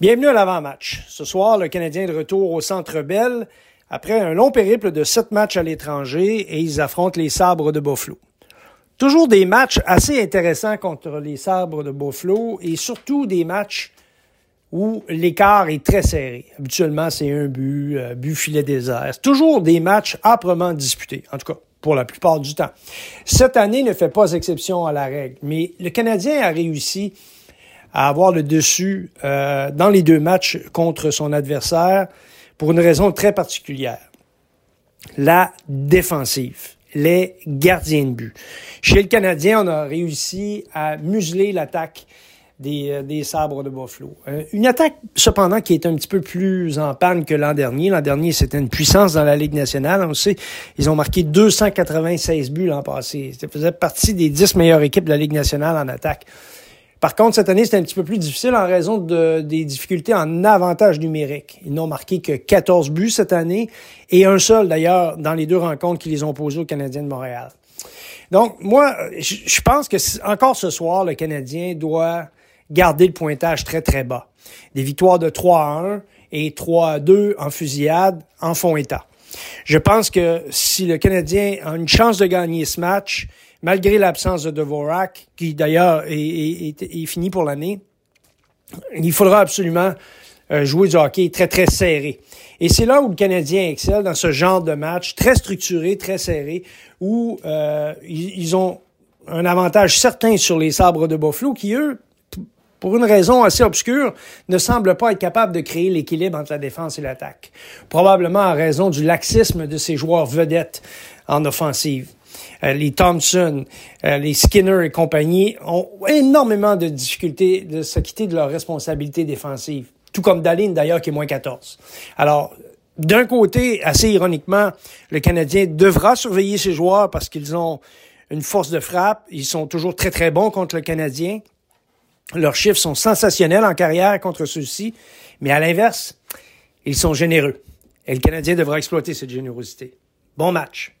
Bienvenue à l'avant-match. Ce soir, le Canadien est de retour au Centre Bell après un long périple de sept matchs à l'étranger et ils affrontent les Sabres de Buffalo. Toujours des matchs assez intéressants contre les Sabres de Buffalo et surtout des matchs où l'écart est très serré. Habituellement, c'est un but, euh, but filet désert. Toujours des matchs âprement disputés, en tout cas pour la plupart du temps. Cette année ne fait pas exception à la règle, mais le Canadien a réussi à avoir le dessus euh, dans les deux matchs contre son adversaire pour une raison très particulière. La défensive, les gardiens de but. Chez le Canadien, on a réussi à museler l'attaque des, euh, des, sabres de Buffalo. Euh, une attaque, cependant, qui est un petit peu plus en panne que l'an dernier. L'an dernier, c'était une puissance dans la Ligue nationale. On sait, ils ont marqué 296 buts l'an passé. Ça faisait partie des 10 meilleures équipes de la Ligue nationale en attaque. Par contre, cette année, c'est un petit peu plus difficile en raison de, des difficultés en avantage numérique. Ils n'ont marqué que 14 buts cette année et un seul d'ailleurs dans les deux rencontres qu'ils les ont posées aux Canadiens de Montréal. Donc, moi, je pense que encore ce soir, le Canadien doit garder le pointage très, très bas. Des victoires de 3 à 1 et 3 à 2 en fusillade en font état. Je pense que si le Canadien a une chance de gagner ce match, malgré l'absence de Dvorak, qui d'ailleurs est, fini pour l'année, il faudra absolument euh, jouer du hockey très, très serré. Et c'est là où le Canadien excelle, dans ce genre de match très structuré, très serré, où euh, ils, ont un avantage certain sur les sabres de Buffalo, qui, eux, pour une raison assez obscure, ne semblent pas être capables de créer l'équilibre entre la défense et l'attaque. Probablement en raison du laxisme de ces joueurs vedettes en offensive. Euh, les Thompson, euh, les Skinner et compagnie ont énormément de difficultés de s'acquitter de leurs responsabilités défensives. Tout comme Daline, d'ailleurs, qui est moins 14. Alors, d'un côté, assez ironiquement, le Canadien devra surveiller ses joueurs parce qu'ils ont une force de frappe. Ils sont toujours très, très bons contre le Canadien. Leurs chiffres sont sensationnels en carrière contre ceux-ci. Mais à l'inverse, ils sont généreux. Et le Canadien devra exploiter cette générosité. Bon match.